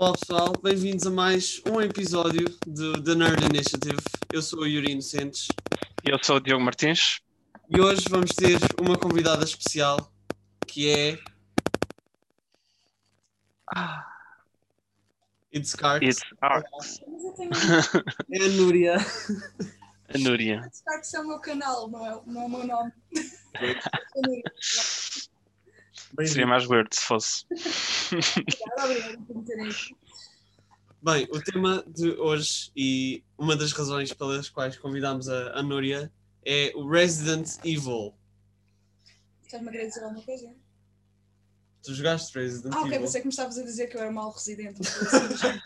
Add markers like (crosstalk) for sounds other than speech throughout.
Olá pessoal, bem-vindos a mais um episódio do The Nerd Initiative. Eu sou o Yuri Inocentes Eu sou o Diogo Martins. e hoje vamos ter uma convidada especial que é It's Cart, It's Arx, Mas eu tenho (laughs) é a Núria. a Núria. que isso é o meu canal, não é, não é o meu nome. (laughs) Seria mais weird se fosse. Obrigada, obrigada por me terem aqui. Bem, o tema de hoje e uma das razões pelas quais convidámos a, a Núria é o Resident Evil. Estás-me a querer dizer alguma coisa? Tu jogaste Resident Ah, ok, Evil? pensei que me estavas a dizer que eu era mau residente. assim. (laughs)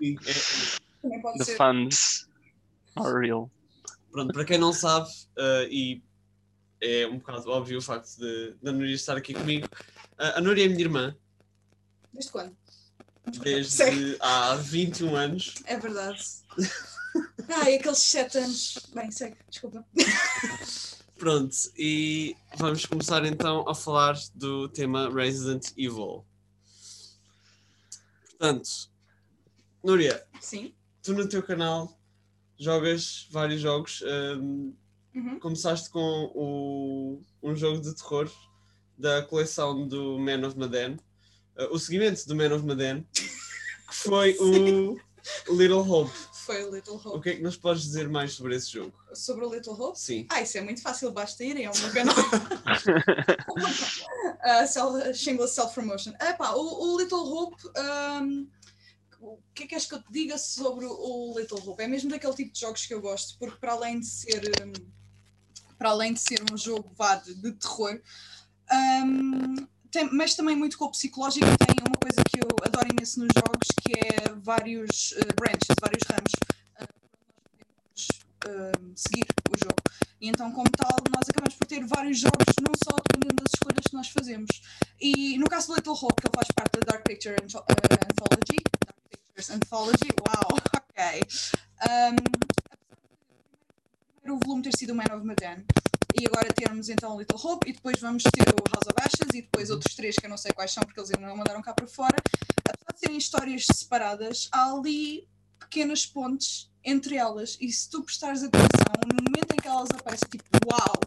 (laughs) Sim, é- Também pode The ser. funds are real. Pronto, para quem não sabe, eh, e é um bocado óbvio o facto de, da Núria estar aqui comigo, eh, a Núria é minha irmã Desde quando? desde Segue. há 21 anos. É verdade. (laughs) Ai, aqueles 7 anos. Bem, segue, desculpa. (laughs) Pronto, e vamos começar então a falar do tema Resident Evil. Portanto, Núria, Sim. tu no teu canal jogas vários jogos. ehm, Uhum. começaste com o, um jogo de terror da coleção do Man of Medan, eh, o seguimento do Man of Medan, (laughs) que foi o Little Hope. Foi o Little O Hope. que é que nos podes dizer mais sobre esse jogo? Sobre o Little Hope? Sim. Ah, isso é muito fácil, basta irem ao meu canal. uh, self, shameless self-promotion. Epá, o, o Little Hope, um, o que é que és que eu te diga sobre o Little Hope? É mesmo daquele tipo de jogos que eu gosto, porque para além de ser, um, para além de ser um jogo vá, de, de terror, um, tem, mexe também muito com o psicológico tem uma coisa que eu adoro imenso nos jogos, que é vários uh, branches, vários ramos. uh, seguir o jogo. E então, como tal, nós acabamos por ter vários jogos, não só dependendo das escolhas que nós fazemos. E no caso do Little Hope, que ele faz parte da Dark Picture uh, Anthology, Dark Pictures Anthology, uau, (laughs) ok. Um, o volume ter sido o Man of Medan, e agora termos então o Little Hope, e depois vamos ter o House of Ashes, e depois outros três que eu não sei quais são, porque eles ainda não mandaram cá para fora. Apesar de serem histórias separadas, há ali pequenas pontes entre elas e se tu prestares atenção no momento em que elas aparecem, tipo, uau!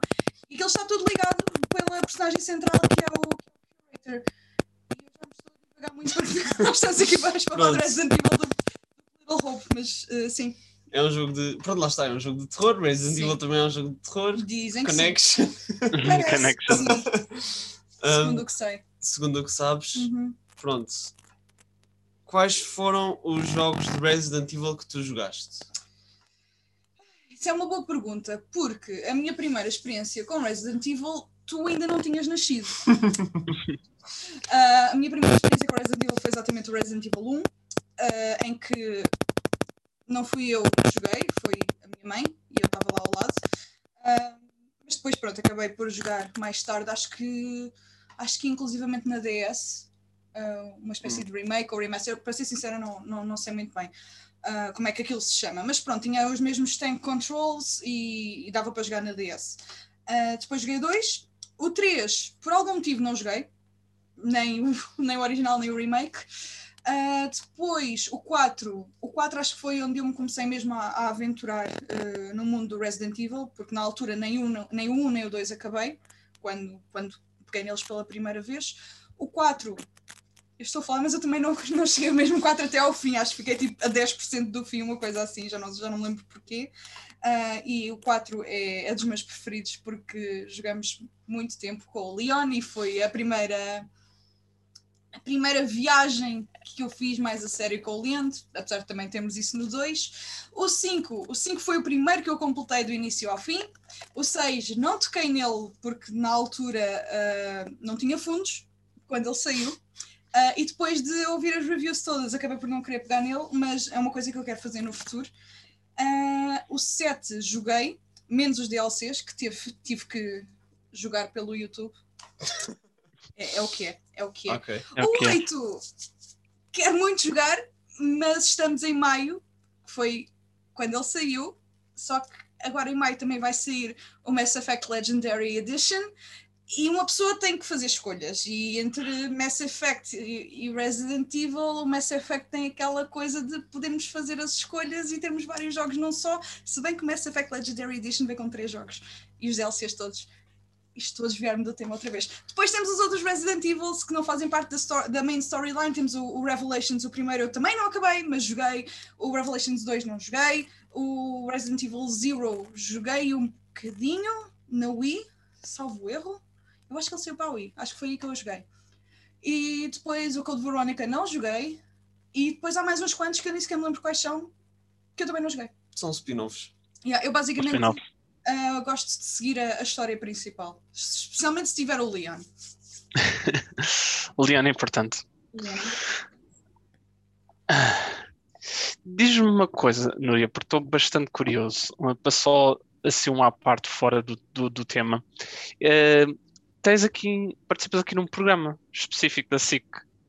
E que ele está tudo ligado pela personagem central que é o Curator. E eu já me estou a divagar muito porque (laughs) nós estamos aqui para falar Pronto. do Resident Evil do, do Little Hope, mas uh, sim, É um jogo de. Pronto, lá está, é um jogo de terror. Resident Sim. Evil também é um jogo de terror. dizem que (laughs) Connection. Connection. (laughs) sim, segundo o que sei. segundo o que sabes, Uhum. pronto. Quais foram os jogos de Resident Evil que tu jogaste? Isso é uma boa pergunta, porque a minha primeira experiência com Resident Evil, tu ainda não tinhas nascido. (laughs) Ah, a minha primeira experiência com Resident Evil foi exatamente o Resident Evil 1, ah, em que não fui eu que joguei, foi a minha mãe, e eu estava lá ao lado. Ah, mas depois, pronto, acabei por jogar mais tarde, acho que, acho que inclusivamente na DS, ah, uma espécie de remake ou remaster, para ser sincera, não, não, não sei muito bem. ah, como é que aquilo se chama, mas pronto, tinha os mesmos tank controls e, e dava para jogar na DS. Depois joguei dois, o 3, por algum motivo não joguei, nem (laughs) nem o original nem o remake. Ah, depois o 4, o 4 acho que foi onde eu me comecei mesmo a, a aventurar ah, no mundo do Resident Evil, porque na altura nem não- nem o 1 nem o 2 acabei, quando, quando peguei neles pela primeira vez. O 4, eu estou a falar, mas eu também não, (laughs) não cheguei mesmo 4 até ao fim, acho que fiquei tipo a 10% do fim, uma coisa assim, já não, já não lembro porquê. Ah, e o 4 é, é dos meus preferidos porque jogamos muito tempo com o Leon e foi a primeira a primeira viagem que eu fiz mais a sério com o Leon, apesar de também termos isso no 2. O 5, o 5 foi o primeiro que eu completei do início ao fim. O 6 não toquei nele porque na altura ah, não tinha fundos quando ele saiu. Ah, e depois de ouvir as reviews todas, acabei por não querer pegar nele, mas é uma coisa que eu quero fazer no futuro. Ah, o 7 joguei, menos os DLCs, que tive, tive que jogar pelo YouTube. É, é o que é, é o que é. Ok. É o o que é. 8 quero muito jogar, mas estamos em maio, que foi quando ele saiu, só que agora em maio também vai sair o Mass Effect Legendary Edition e uma pessoa tem que fazer escolhas. E entre Mass Effect e, e Resident Evil, o Mass Effect tem aquela coisa de podermos fazer as escolhas e termos vários jogos, não só. Se bem que o Mass Effect Legendary Edition vem com três jogos e os DLCs todos. Isto todos vieram do tema outra vez. Depois temos os outros Resident Evils que não fazem parte da, sto- da main storyline. Temos o, o Revelations, o primeiro eu também não acabei, mas joguei. O Revelations 2 não joguei. O Resident Evil Zero joguei um bocadinho na Wii, salvo erro. Eu acho que ele saiu para a Wii, acho que foi aí que eu joguei. E depois o Code Veronica não joguei. E depois há mais uns quantos que eu nem sequer me lembro quais são, que eu também não joguei. São spin-offs. Yeah, eu basicamente Ah, gosto de seguir a, a história principal, especialmente se tiver o Leon. (laughs) Leon é importante. Diz-me uma coisa, Núria, porque estou bastante curioso. Só assim um à parte fora do, do, do tema. Eh, tens aqui, participas aqui num programa específico da SIC.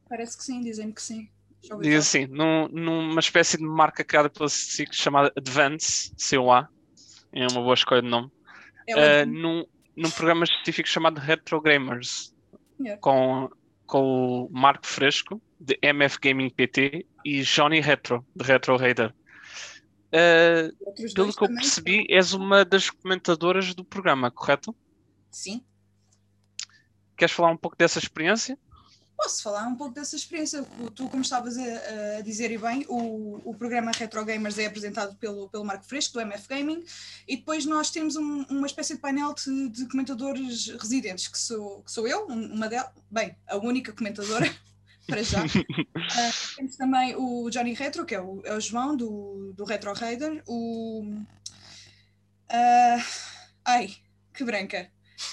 Parece que sim, dizem que sim. Diz assim, num- numa espécie de marca criada pela SIC chamada Advance, COA. É uma boa escolha de nome. É Advance. num, num programa específico chamado Retro Gamers, Yeah. com, com o Marco Fresco, de MF Gaming PT, e Johnny Retro, de Retro Raider. Outros pelo que eu também percebi, és uma das comentadoras do programa, correto? Sim. Queres falar um pouco dessa experiência? Posso falar um pouco dessa experiência? Tu, como estavas a, a dizer e bem, o, o programa Retro Gamers é apresentado pelo, pelo Marco Fresco, do MF Gaming, e depois nós temos um- uma espécie de painel de, de comentadores residentes, que sou, que sou eu, um- uma delas, bem, a única comentadora, (laughs) para já. (laughs) Ah, temos também o Johnny Retro, que é o, é o João, do, do Retro Raider, o... ah, ai, que branca.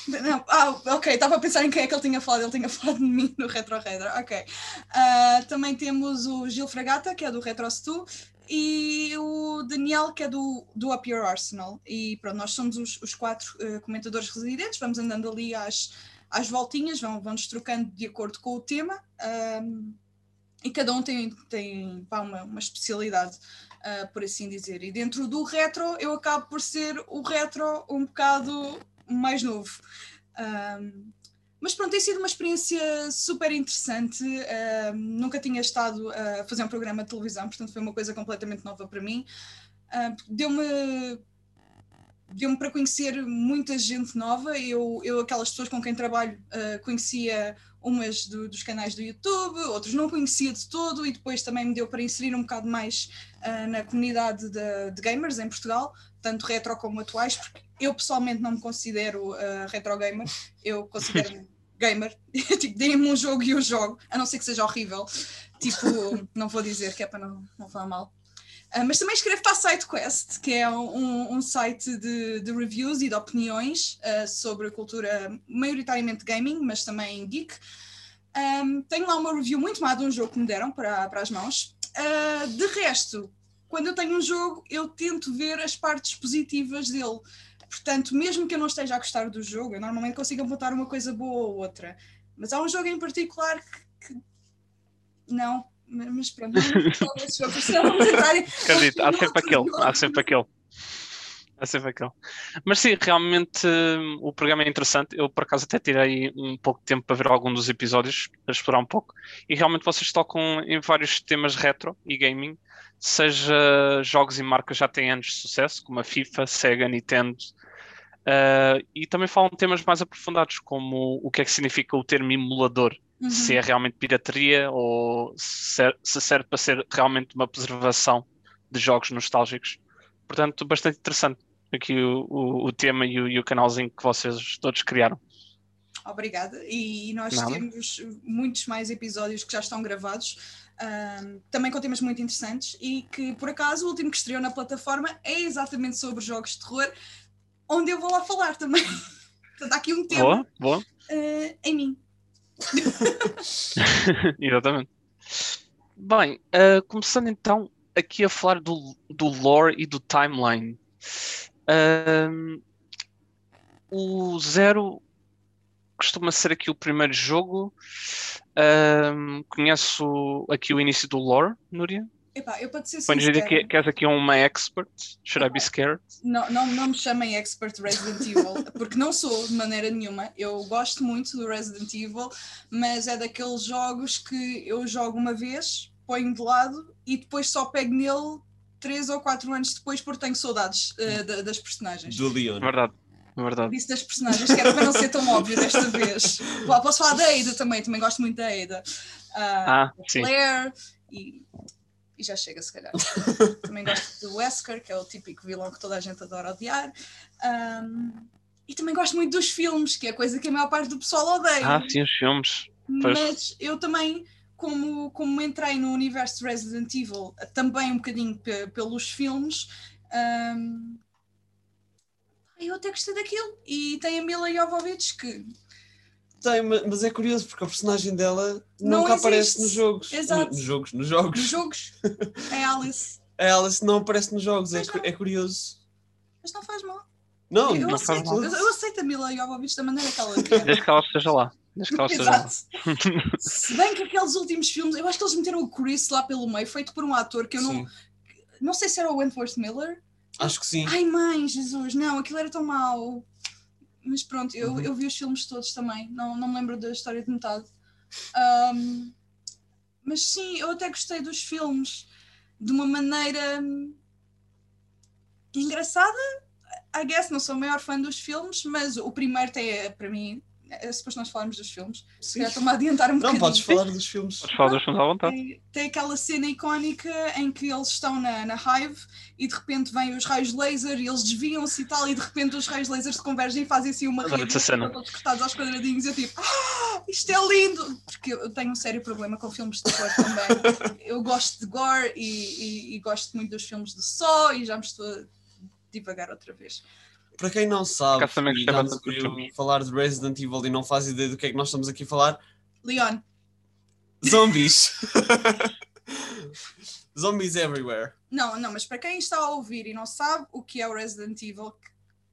Não, ah, ok, estava a pensar em quem é que ele tinha falado, ele tinha (laughs) falado de mim no Retro Raider, ok. Ah, também temos o Gil Fragata, que é do Retro Stu, e o Daniel, que é do, do Up Your Arsenal. E pronto, nós somos os, os quatro eh, comentadores residentes, vamos andando ali às, às voltinhas, vão, vão-nos trocando de acordo com o tema. ahm, e cada um tem, tem pá, uma, uma especialidade, ah, por assim dizer. E dentro do retro, eu acabo por ser o retro um bocado mais novo. Ahm, mas pronto, tem sido uma experiência super interessante. ahm, nunca tinha estado a fazer um programa de televisão, portanto foi uma coisa completamente nova para mim. Ah, Deu-me deu-me para conhecer muita gente nova. Eu, eu aquelas pessoas com quem trabalho, ah, conhecia umas do- dos canais do YouTube, outros não conhecia de todo, e depois também me deu para inserir um bocado mais ah, na comunidade de, de gamers em Portugal, tanto retro como atuais, porque eu pessoalmente não me considero ah, retro gamer, eu considero-me (laughs) gamer. (laughs) tipo, deem-me um jogo e eu jogo, a não ser que seja horrível. Tipo, (laughs) não vou dizer que é para não, não falar mal. Ah, mas também escrevo para a SideQuest, que é um, um site de, de reviews e de opiniões ah, sobre a cultura maioritariamente gaming, mas também geek. Ahm, tenho lá uma review muito má de um jogo que me deram para, para as mãos. Ah, de resto, quando eu tenho um jogo, eu tento ver as partes positivas dele. Portanto, mesmo que eu não esteja a gostar do jogo, eu normalmente consigo apontar uma coisa boa ou outra. Mas há um jogo em particular que. que- Não, mas pronto, não desse jogo, vamos entrar em- Acredito, há sempre aquele, há sempre aquele. Há sempre aquele. Mas sim, realmente o programa é interessante. Eu, por acaso, até tirei um pouco de tempo para ver algum dos episódios, para explorar um pouco. E realmente vocês tocam em vários temas retro e gaming, seja jogos e marcas já têm anos de sucesso, como a FIFA, Sega, Nintendo. Ah, e também falam de temas mais aprofundados, como o que é que significa o termo emulador Uhum. se é realmente pirataria ou se ser- se serve para ser realmente uma preservação de jogos nostálgicos. Portanto, bastante interessante aqui o, o, o tema e o, e o canalzinho que vocês todos criaram. Obrigada. E nós Nada. temos muitos mais episódios que já estão gravados, ahm, também com temas muito interessantes, e que por acaso o último que estreou na plataforma é exatamente sobre jogos de terror, onde eu vou lá falar também. (laughs) Portanto, há aqui um tema Boa, boa. ah, em mim. (laughs) Exatamente. Bem, ah, começando então aqui a falar do, do lore e do timeline. Ahm, o Zero costuma ser aqui o primeiro jogo. Ahm, conheço aqui o início do lore, Núria? Epá, eu para te ser dizer sincera, que, que és aqui uma expert. Should I be scared? não, não, não me chamem expert Resident Evil, (laughs) porque não sou de maneira nenhuma. Eu gosto muito do Resident Evil, mas é daqueles jogos que eu jogo uma vez, ponho de lado e depois só pego nele três ou quatro anos depois porque tenho saudades da- das personagens. Do Leon. Verdade. Verdade. Disse das personagens, que era para não ser tão óbvio desta vez. Posso falar da Ada também, também gosto muito da Ada. Ah, Ah, sim. Claire e, e já chega se calhar. (laughs) Também gosto do Wesker, que é o típico vilão que toda a gente adora odiar. Ahm, e também gosto muito dos filmes, que é coisa que a maior parte do pessoal odeia. Ah, sim, os filmes. pois. Mas eu também, como, como entrei no universo de Resident Evil, também um bocadinho pe- pelos filmes, ahm, eu até gostei daquilo. E tem a Mila Jovovich que Tem, ma- mas é curioso porque a personagem dela Não nunca aparece existe. nos jogos. Exato. Nos jogos, nos jogos. nos jogos é Alice. A Alice não aparece nos jogos, é, é curioso. Mas não faz mal. Não, Eu não faz aceito, mal. eu, eu aceito a Mila Jovovich da maneira que ela (laughs) é. Desde que ela esteja lá. Desde que ela esteja lá. Exato. Se bem que aqueles últimos filmes, eu acho que eles meteram o Chris lá pelo meio, feito por um ator que eu não. Sim. Não sei se era o Wentworth Miller. Acho que sim. Ai mãe, Jesus, não, aquilo era tão mau. Mas pronto, eu, Uhum. eu vi os filmes todos também, não, não me lembro da história de metade. Ahm, mas sim, eu até gostei dos filmes de uma maneira engraçada. I guess, não sou a maior fã dos filmes, mas o primeiro tem, para mim, é depois nós falarmos dos filmes. Se calhar estou-me a adiantar um Não, bocadinho. podes falar dos filmes. Podes falar dos filmes à vontade. Tem, tem aquela cena icónica em que eles estão na, na Hive e de repente vêm os raios laser e eles desviam-se e tal, e de repente os raios laser se convergem e fazem assim uma rede todos cortados aos quadradinhos. Eu tipo, ah, isto é lindo! Porque eu tenho um sério problema com filmes de terror também. (laughs) eu gosto de gore e, e- e gosto muito dos filmes de só e já me estou a divagar outra vez. Para quem não sabe, e já filmes. falar de Resident Evil e não faz ideia do que é que nós estamos aqui a falar, Leon, zombies. (laughs) zombies everywhere. não, não, mas para quem está a ouvir e não sabe o que é o Resident Evil, que,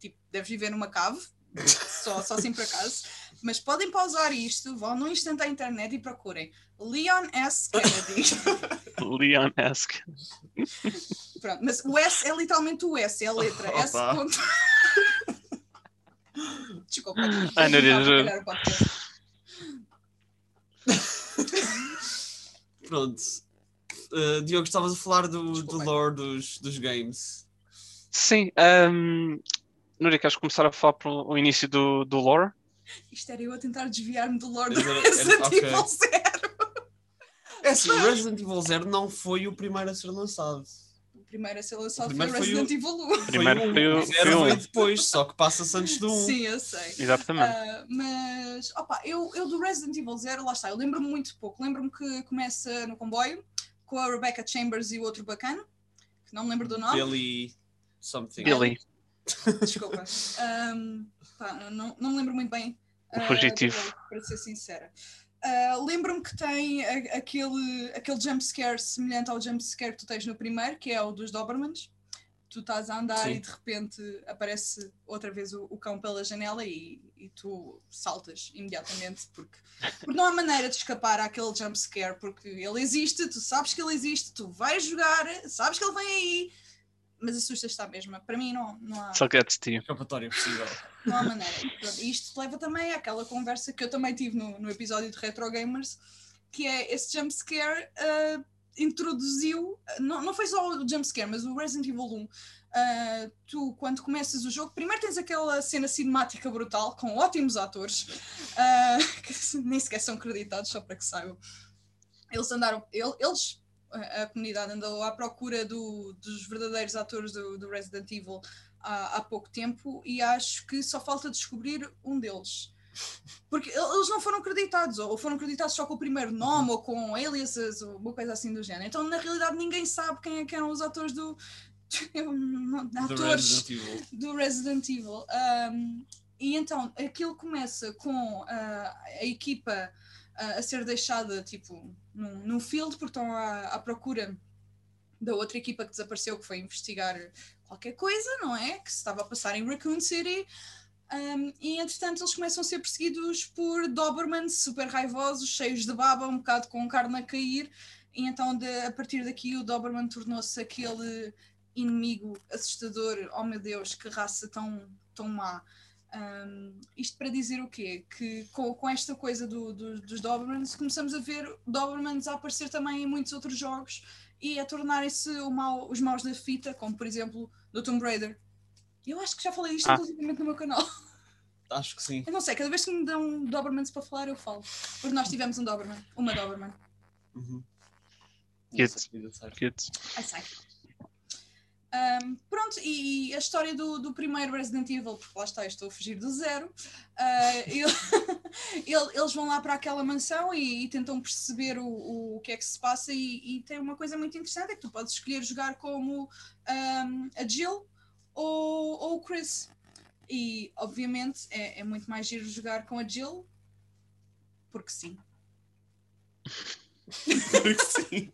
tipo, deves viver numa cave, só, só assim por acaso. Mas podem pausar isto, vão num instante à internet e procurem Leon S. Kennedy. (laughs) Leon-esque. Pronto, mas o S é literalmente o S, é a letra. S. Opa. ponto. Desculpa. Ai, meu Deus. Vou atrapalhar o podcast. Pronto. Uh, Diogo, estavas a falar do, do lore dos, dos games. Sim. Um, Núria, queres começar a falar para o início do, do lore? Isto era eu a tentar desviar-me do Lord Resident ok. Evil Zero. É assim, o Resident Evil Zero não foi o primeiro a ser lançado. O primeiro a ser lançado O foi o primeiro foi o- Resident Evil 1. Primeiro foi foi o o- um. Zero foi o um. depois, só que passa-se antes do 1. Sim, eu sei. Exatamente. Ah, mas, opa, eu, eu do Resident Evil Zero, lá está, eu lembro-me muito pouco. Lembro-me que começa no comboio com a Rebecca Chambers e o outro bacana, que não me lembro do nome. Billy something. Billy. Desculpa. (laughs) Ahm, pá, não, não me lembro muito bem. O ah, fugitivo. jogo, para ser sincera. Ah, Lembro-me que tem a- aquele, aquele jumpscare semelhante ao jumpscare que tu tens no primeiro, que é o dos Dobermans. Tu estás a andar Sim. e de repente aparece outra vez o, o cão pela janela e, e tu saltas imediatamente porque, porque não há maneira de escapar àquele jumpscare porque ele existe, tu sabes que ele existe, tu vais jogar, sabes que ele vem aí, mas assustas-te à mesma. Para mim não, não há Só to you. Escapatória possível. não há maneira. E pronto, isto leva também àquela conversa que eu também tive no, no episódio de Retro Gamers, que é esse jumpscare uh, introduziu, não, não foi só o jumpscare, mas o Resident Evil 1. uh, tu, quando começas o jogo, primeiro tens aquela cena cinemática brutal com ótimos atores, uh, (laughs) que nem sequer são creditados, só para que saibam. Eles andaram, ele- eles, a comunidade andou à procura do- dos verdadeiros atores do, do Resident Evil há, há pouco tempo e acho que só falta descobrir um deles. Porque el- eles não foram creditados, ou foram creditados só com o primeiro nome, ou com aliases, ou uma coisa assim do género. Então, na realidade, ninguém sabe quem é que eram os atores do. não- (laughs) atores Resident Evil. do Resident Evil. Um, e então aquilo começa com ah, a equipa a ser deixada tipo num, num field porque estão à, à procura da outra equipa que desapareceu que foi investigar qualquer coisa, não é? Que se estava a passar em Raccoon City. Um, e entretanto eles começam a ser perseguidos por Dobermans super raivosos, cheios de baba, um bocado com carne a cair. E então, de- a partir daqui, o Doberman tornou-se aquele inimigo assustador. Oh meu Deus, que raça tão, tão má. Um, isto para dizer o quê? Que com, com esta coisa do- do- dos Dobermans, começamos a ver Dobermans a aparecer também em muitos outros jogos e a tornarem-se o mau- os maus da fita, como por exemplo do Tomb Raider. Eu acho que já falei isto Ah. inclusivamente no meu canal. Acho que sim. Eu não sei, cada vez que me dão Dobermans para falar, eu falo. Porque nós tivemos um Doberman, uma Doberman. Uhum. Cute. Essa vida, sabe? Ahm, pronto, e a história do, do primeiro Resident Evil, porque lá está, eu estou a fugir do zero. ah, (laughs) ele- ele- eles vão lá para aquela mansão e, e tentam perceber o, o, que é que se passa. E, e tem uma coisa muito interessante: é que tu podes escolher jogar como ahm, a Jill ou, ou o Chris. E obviamente é, é muito mais giro jogar com a Jill, porque sim. (laughs) sim.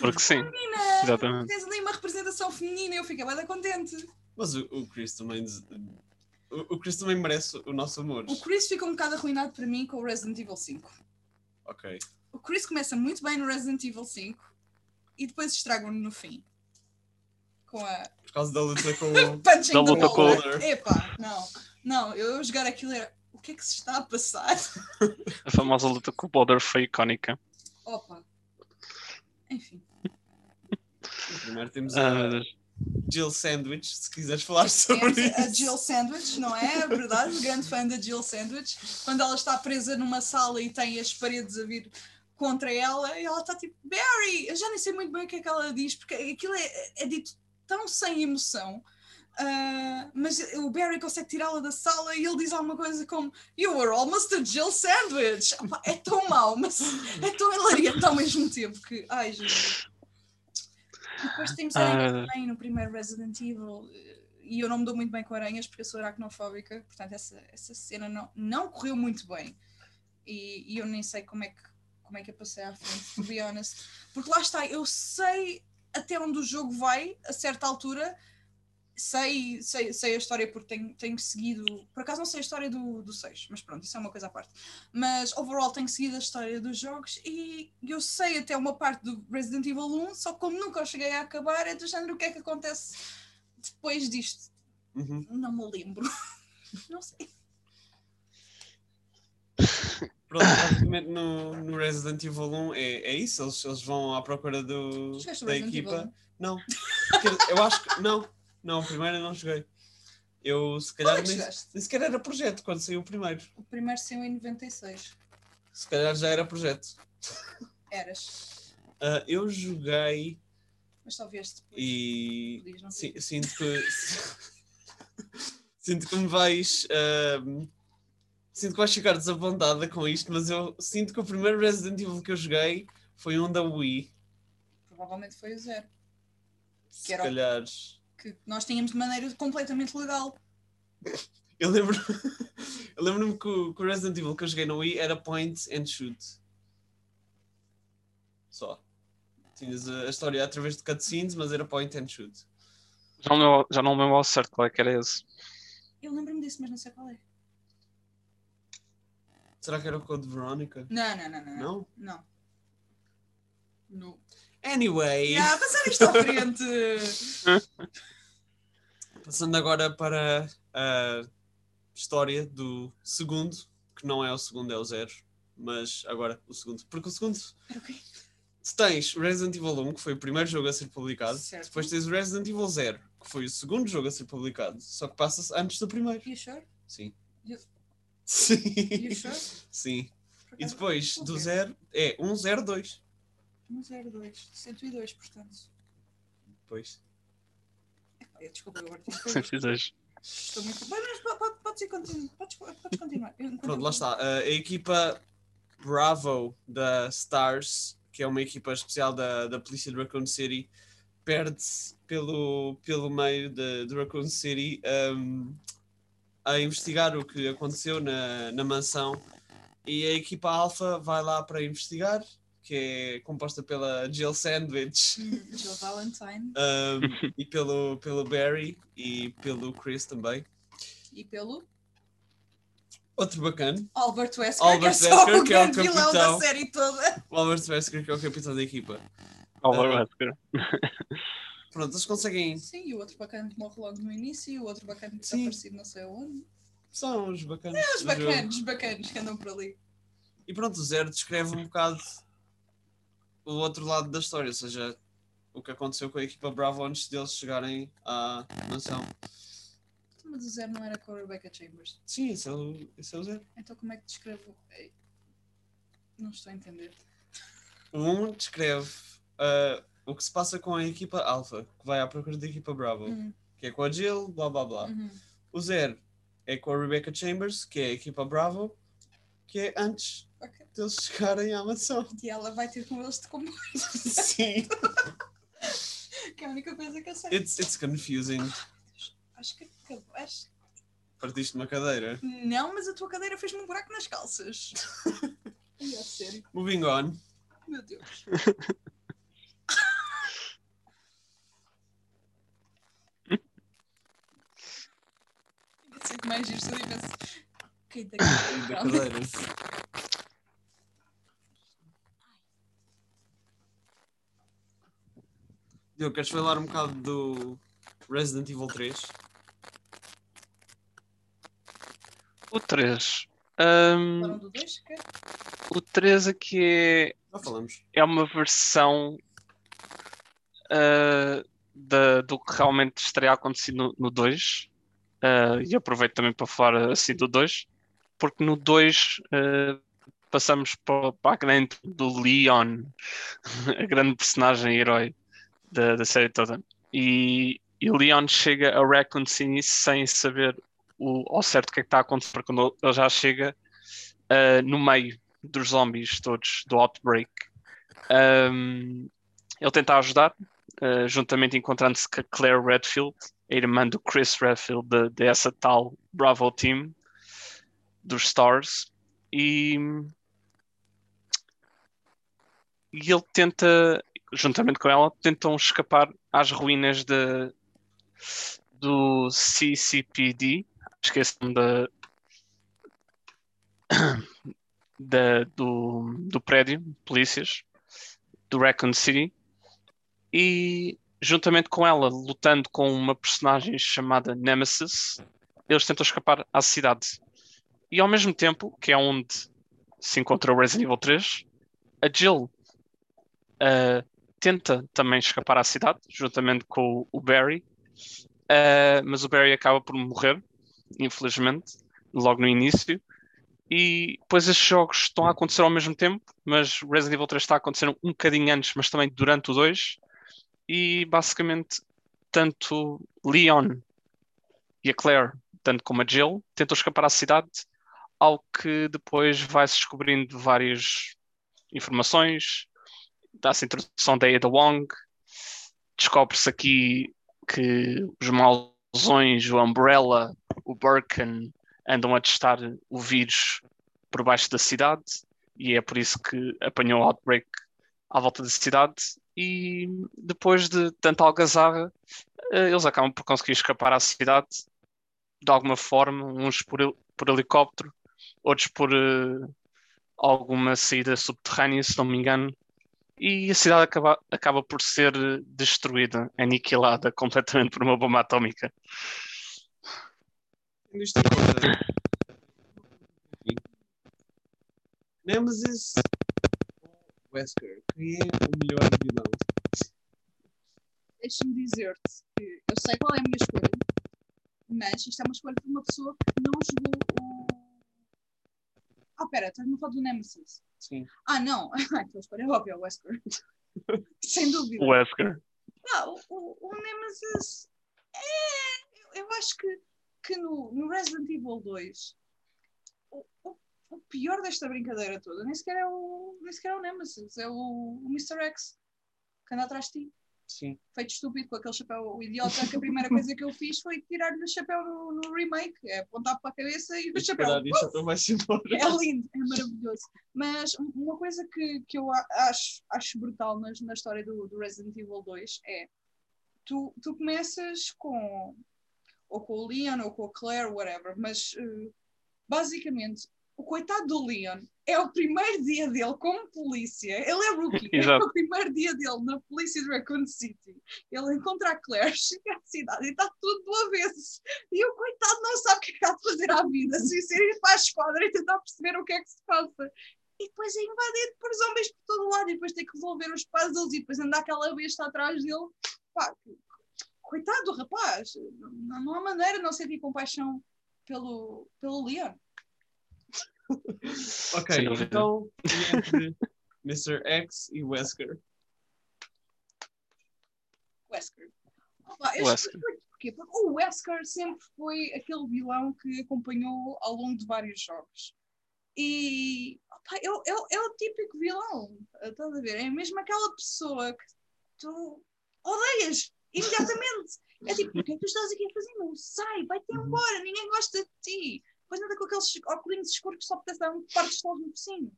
Porque sim, Menina, exatamente. tens ali uma representação feminina, eu fiquei bem contente. Mas o, o Chris também. O, o Chris também merece o nosso amor. O Chris ficou um bocado arruinado para mim com o Resident Evil 5. Ok. O Chris começa muito bem no Resident Evil 5 e depois estragam-no no fim. Com a Por causa da luta com (laughs) o. punching Da the luta com o- Epá, não. Não, eu jogar aquilo era. O que é que se está a passar? A famosa luta com o Boulder foi icónica. Opa. Enfim. Primeiro temos Ah, a. Jill Sandwich, se quiseres falar sobre Temos a isso. Jill Sandwich, não é? É verdade, grande fã da Jill Sandwich. Quando ela está presa numa sala e tem as paredes a vir contra ela, e ela está tipo, Barry! Eu já nem sei muito bem o que é que ela diz, porque aquilo é, é dito tão sem emoção. Ah, mas o Barry consegue tirá-la da sala e ele diz alguma coisa como You were almost a Jill Sandwich. É tão mau, mas é tão hilariante ao mesmo tempo que. Ai, Jesus. Depois temos Ah, aranhas meu Deus. também no primeiro Resident Evil. E eu não me dou muito bem com aranhas porque eu sou aracnofóbica. Portanto, essa, essa cena não, não correu muito bem. E, e eu nem sei como é, que, como é que eu passei à frente, to be honest. Porque lá está, eu sei até onde o jogo vai, a certa altura. Sei, sei, sei a história porque tenho, tenho seguido. Por acaso não sei a história do, do 6, mas pronto, isso é uma coisa à parte. Mas overall tenho seguido a história dos jogos e eu sei até uma parte do Resident Evil 1, só que como nunca cheguei a acabar, é do género o que é que acontece depois disto. Uhum. Não me lembro. (laughs) Não sei. Pronto, basicamente no, no Resident Evil 1 é, é isso, eles, eles vão à procura do, da equipa. 1? Não. Eu acho que. Não, não, o primeiro eu não joguei. Eu se calhar é que nem, nem sequer era projeto quando saiu o primeiro. O primeiro saiu em 96. Se calhar já era projeto. Eras. Ah, eu joguei Mas só vieste depois. e Podias não si- sinto que. (laughs) sinto que me vais. ahm, sinto que vais ficar desapontada com isto, mas eu sinto que o primeiro Resident Evil que eu joguei foi um da Wii. Provavelmente foi o zero. Se era o- calhar. Que nós tínhamos de maneira completamente legal. Eu lembro (laughs) eu lembro-me que, o- que o Resident Evil que eu joguei no Wii era point and shoot. Só. Tinhas a, a história através de cutscenes, mas era point and shoot. Já não, lembro- já não lembro ao certo qual é que era esse. Eu lembro-me disso, mas não sei qual é. Será que era o Code Veronica? Não, não, não, não. Não. Não? Não. Anyway, Ah, passar isto à frente! (laughs) passando agora para a história do segundo, que não é o segundo, é o zero, mas agora o segundo. Porque o segundo, Era o quê? tu tens Resident Evil 1, que foi o primeiro jogo a ser publicado, Certo. depois tens Resident Evil 0, que foi o segundo jogo a ser publicado, só que passa-se antes do primeiro. You sure? Sim. You- Sim. You sure? Sim. E depois vou do zero é 102. 102. 102, portanto. Epá, eu desculpa, eu agora tenho 102. (laughs) Estou muito. Bem, mas pode, pode, pode ser continu... podes, podes continuar. Pronto, lá está. A, a equipa Bravo da Stars, que é uma equipa especial da, da polícia de Raccoon City, perde-se pelo, pelo meio de, de Raccoon City um, a investigar o que aconteceu na, na mansão. E a equipa Alpha vai lá para investigar, que é composta pela Jill Sandwich. Hum, Jill Valentine um, e pelo, pelo Barry e pelo Chris também. e pelo. Outro bacana, Albert Wesker, Albert que é só Wesker, o que é o grande vilão capitão. da série toda. o Albert Wesker, que é o capitão da equipa. Albert Ah. Wesker. Pronto, eles conseguem. Sim, e o outro bacana que morre logo no início, e o outro bacana que está não sei aonde. São os bacanas. É, os bacanos, os bacanos que andam por ali. E pronto, o Zero descreve um bocado o outro lado da história, ou seja, o que aconteceu com a equipa Bravo antes deles chegarem à mansão. Mas o Zero não era com a Rebecca Chambers. Sim, esse é o, esse é o Zero. Então como é que descrevo? Não estou a entender. O 1 descreve ah, o que se passa com a equipa Alpha, que vai à procura da equipa Bravo, Uhum, que é com a Jill, blá blá blá. uhum. O Zero é com a Rebecca Chambers, que é a equipa Bravo, que é antes Ok. deles chegarem à mansão. E ela vai ter com eles de comboio. Sim, (laughs) que é a única coisa que eu sei. it's, it's confusing. Acho que acabaste. Partiste uma cadeira. Não, mas a tua cadeira fez-me um buraco nas calças. (laughs) Ai, a sério. Moving on. Meu Deus. (laughs) Ser que mais giro se eu daqui. (laughs) cadeira. Diogo, queres falar um bocado do Resident Evil 3? O 3. Ahm, Falaram do 2, quer? o 3 aqui é, Já falamos. é uma versão ah, da- do que realmente estaria a acontecer no, no 2. Ah, e aproveito também para falar assim do 2, porque no 2 ah, passamos para, para a grande do Leon, (laughs) a grande personagem herói da, da série toda. E, e Leon chega a Raccoon City sem saber o, ao certo o que é que está a acontecer, porque quando ele já chega ah, no meio dos zombies todos do Outbreak. Um, ele tenta ajudar, uh, juntamente encontrando-se com a Claire Redfield, a irmã do Chris Redfield, de- dessa tal Bravo Team dos Stars. E, e ele tenta, juntamente com ela, tentam escapar às ruínas de, do CCPD, esqueçam da, (coughs) da, do, do prédio, polícias, do Raccoon City, e juntamente com ela, lutando com uma personagem chamada Nemesis, eles tentam escapar à cidade. E ao mesmo tempo, que é onde se encontra o Resident Evil 3, a Jill ah, tenta também escapar à cidade, juntamente com o Barry, ah, mas o Barry acaba por morrer, infelizmente, logo no início. E depois estes jogos estão a acontecer ao mesmo tempo, mas Resident Evil 3 está a acontecer um bocadinho antes, mas também durante o 2. E basicamente, tanto Leon e a Claire, tanto como a Jill, tentam escapar à cidade, ao que depois vai-se descobrindo várias informações, dá-se a introdução da Ada Wong, descobre-se aqui que os mausões, o Umbrella, o Birkin, andam a testar o vírus por baixo da cidade e é por isso que apanhou o outbreak à volta da cidade. E depois de tanta algazarra eh, eles acabam por conseguir escapar à cidade de alguma forma, uns por, por helicóptero, outros por eh, alguma saída subterrânea, se não me engano, e a cidade acaba, acaba por ser eh, destruída, aniquilada (laughs) completamente por uma bomba atómica. Nemesis Wesker, quem é o melhor vilão? Deixa-me dizer-te que eu sei qual é a minha escolha, mas isto é uma escolha de uma pessoa que não jogou o. Ah, pera, estás-me a falar do Nemesis. Sim. Ah, não. (laughs) Tua escolha é óbvia, o Wesker. (laughs) Sem dúvida. O Wesker. Ah, o, o, o Nemesis é. Eu, eu acho que, que no, no Resident Evil 2 o, o, o pior desta brincadeira toda nem sequer é o, nem sequer é o Nemesis, é o, o Mr. X que anda atrás de ti. Sim. Feito estúpido com aquele chapéu o idiota que a primeira coisa que eu fiz foi tirar-lhe o chapéu no, no remake, é apontar para a cabeça e o chapéu. Vai-se embora. É lindo, é maravilhoso. Mas um- uma coisa que, que eu acho, acho brutal nas, na história do, do Resident Evil 2 é tu, tu começas com ou com o Leon ou com a Claire, whatever, mas eh, basicamente, o coitado do Leon é o primeiro dia dele como polícia. Ele é rookie. (laughs) é Exato. o primeiro dia dele na polícia de Raccoon City. Ele encontra a Claire, (laughs) chega à cidade e está tudo do avesso. E o coitado não sabe o que é que há de fazer à vida, sem ser ir para a esquadra e tentar perceber o que é que se passa. E depois é invadido por zombies por todo lado e depois tem que resolver os puzzles e depois andar aquela besta atrás dele. Pá, coitado do rapaz. Não, não há maneira de não sentir compaixão pelo, pelo Leon. (laughs) Ok, então entre Mr. X e Wesker. Wesker. Opa, eu Wesker. porquê. Porque o Wesker sempre foi aquele vilão que acompanhou ao longo de vários jogos. E opa, eu, eu, é o típico vilão, estás a ver? É mesmo aquela pessoa que tu odeias imediatamente. É tipo, o que é que tu estás aqui a fazer? Não sai, vai-te embora, ninguém gosta de ti. Depois anda com aqueles óculos escuros que só apetece dar um par de estalos no focinho.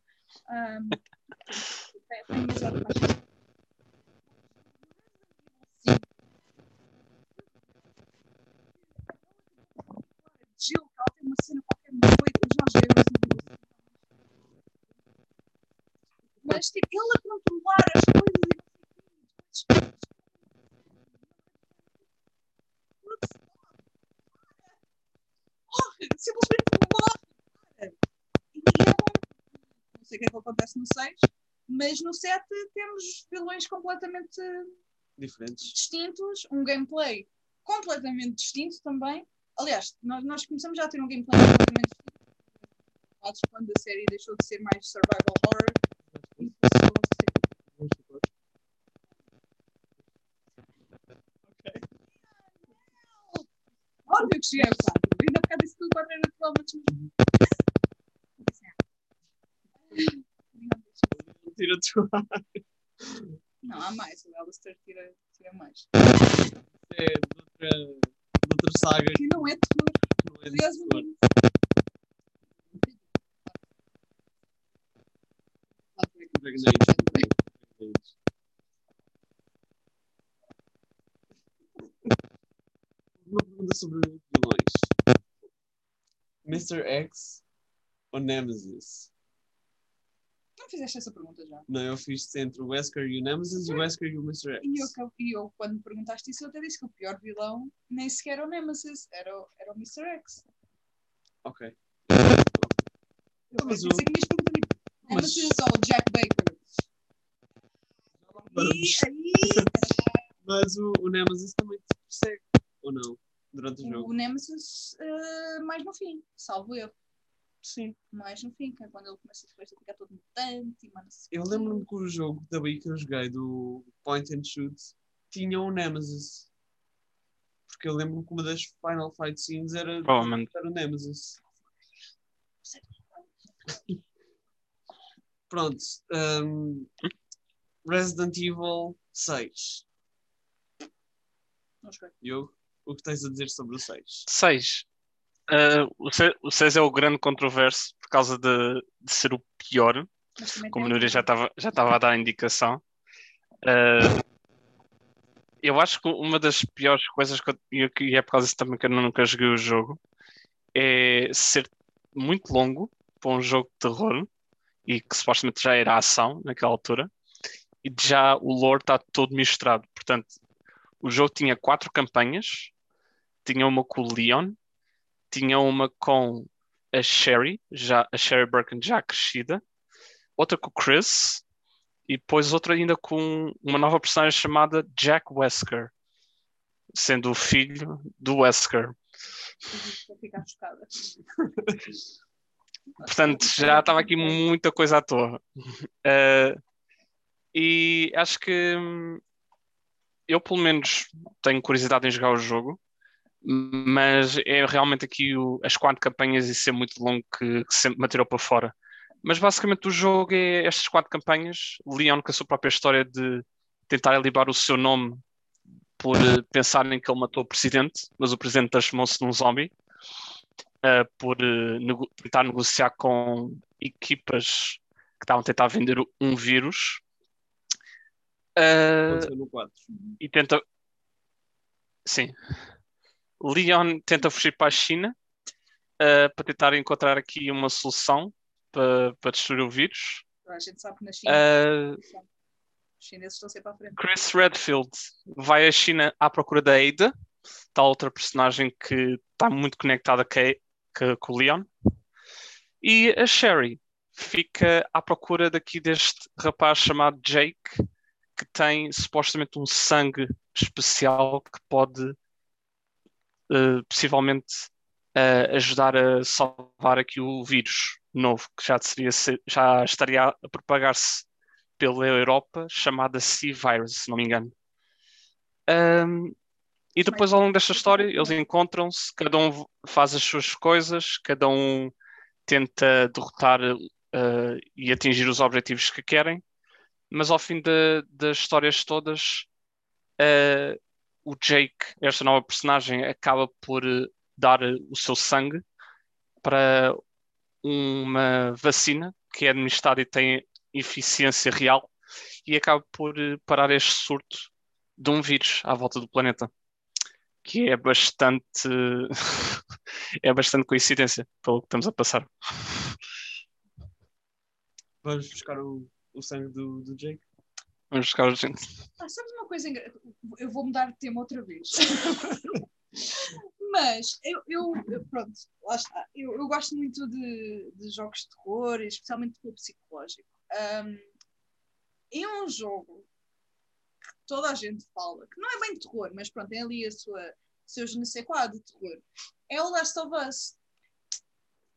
É, mais. Jill, que ela tem uma cena qualquer muito joguei Resident Evil. Mas tipo, ele a controlar as coisas e depois- Morre! Simplesmente morre! E é bom. Não sei o que é que acontece no 6, mas no 7 temos vilões completamente Diferentes. distintos, um gameplay completamente distinto também. Aliás, nós, nós começamos já a ter um gameplay completamente distinto quando a série deixou de ser mais survival horror e passou a ser. Óbvio que cheguei ao Tira tu. Não, há mais. O Alistair tira, tira mais. É de outra, de outra saga Que não é terror. não é terror. Dragon Age. Dragon Age. Uma pergunta sobre vilões. Mr. X ou Nemesis? Não fizeste essa pergunta já. Não, eu fiz entre o Wesker e o Nemesis e o Wesker e o Mr. X. E eu, e eu, quando me perguntaste isso, eu até disse que o pior vilão nem sequer era o Nemesis, era o, era o Mr. X. Ok. Eu Mas pensei o- que ias perguntar tipo, Mas- Nemesis ou Jack Baker. E aí, (laughs) Mas o, o Nemesis também te persegue, ou não? Durante o o jogo. Nemesis eh, mais no fim, salvo eu. Sim. Mais no fim, que é quando ele começa depois a ficar todo mutante e manda Eu lembro-me que o jogo da Wii que eu joguei do Point and Shoot tinha um Nemesis. Porque eu lembro-me que uma das Final Fight scenes era, Provavelmente. era o Nemesis. Pronto. hum, Resident Evil 6. Não joguei. Diogo, o que tens a dizer sobre o 6? 6. O 6 é o grande controverso por causa de, de ser o pior, como a tem Núria já estava já a dar a indicação. Uh, eu acho que uma das piores coisas que eu, e e é por causa disso também que eu nunca joguei o jogo é ser muito longo para um jogo de terror e que supostamente já era ação naquela altura e já o lore está todo misturado. Portanto, o jogo tinha quatro campanhas, tinha uma com o Leon, tinha uma com a Sherry, já, a Sherry Birkin já crescida, outra com o Chris e depois outra ainda com uma nova personagem chamada Jack Wesker, sendo o filho do Wesker. Vou ficar chocada. Portanto, já estava aqui muita coisa à toa. Eh, e acho que hum, eu, pelo menos, tenho curiosidade em jogar o jogo, mas é realmente aqui o- as quatro campanhas e ser muito longo que, que sempre me atirou para fora. Mas basicamente o jogo é estas quatro campanhas, Leon com a sua própria história de tentar livrar o seu nome por eh, pensarem que ele matou o presidente, mas o presidente transformou-se num zombie uh, por uh, nego- tentar negociar com equipas que estavam a tentar vender um vírus Uh, Aconteceu no 4. e tenta. Sim. Leon tenta fugir para a China uh, para tentar encontrar aqui uma solução para, para destruir o vírus. A gente sabe que na China Uh, os chineses estão sempre à frente. Chris Redfield vai à China à procura da Ada, tal outra personagem que está muito conectada com, a- com o Leon. E a Sherry fica à procura daqui deste rapaz chamado Jake, que tem supostamente um sangue especial que pode eh, possivelmente ajudar a salvar aqui o vírus novo, que já, seria, já estaria a propagar-se pela Europa, chamada C-Virus, se não me engano. Um, e depois, ao longo desta história, eles encontram-se, cada um faz as suas coisas, cada um tenta derrotar uh, e atingir os objetivos que querem, mas ao fim de- das histórias todas, uh, o Jake, esta nova personagem, acaba por uh, dar uh, o seu sangue para uma vacina que é administrada e tem eficiência real e acaba por uh, parar este surto de um vírus à volta do planeta. Que é bastante (laughs) é bastante coincidência pelo que estamos a passar. Vamos buscar o, o sangue do, do Jake. Vamos buscar a gente. Ah, sabes uma coisa engra... Eu vou mudar de tema outra vez. (laughs) Mas eu, eu, pronto, lá está. Eu, eu gosto muito de, de jogos de terror, especialmente de terror psicológico. Ahm, e um jogo que toda a gente fala, que não é bem de terror, mas pronto, tem ali a sua, seus não de terror, é o Last of Us.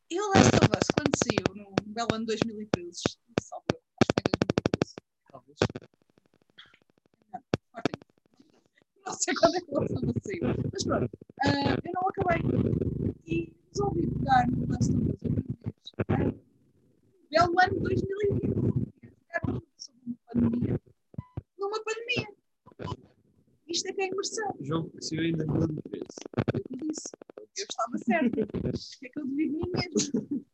E o Last of Us, quando saiu no belo ano 2013, salvo eu, acho que foi 2013, Talvez. Cortem. Não sei (laughs) quando é que o Last of Us saiu. Mas pronto, ah, eu não acabei. E resolvi jogar no Us outra vez. Belo ano 2020. Jogar um jogo sobre uma pandemia. Numa pandemia. Isto é que é imersão. O jogo que saiu ainda em 2013. Foi o que eu disse. Eu estava certa. O que é que eu devido de mim mesmo?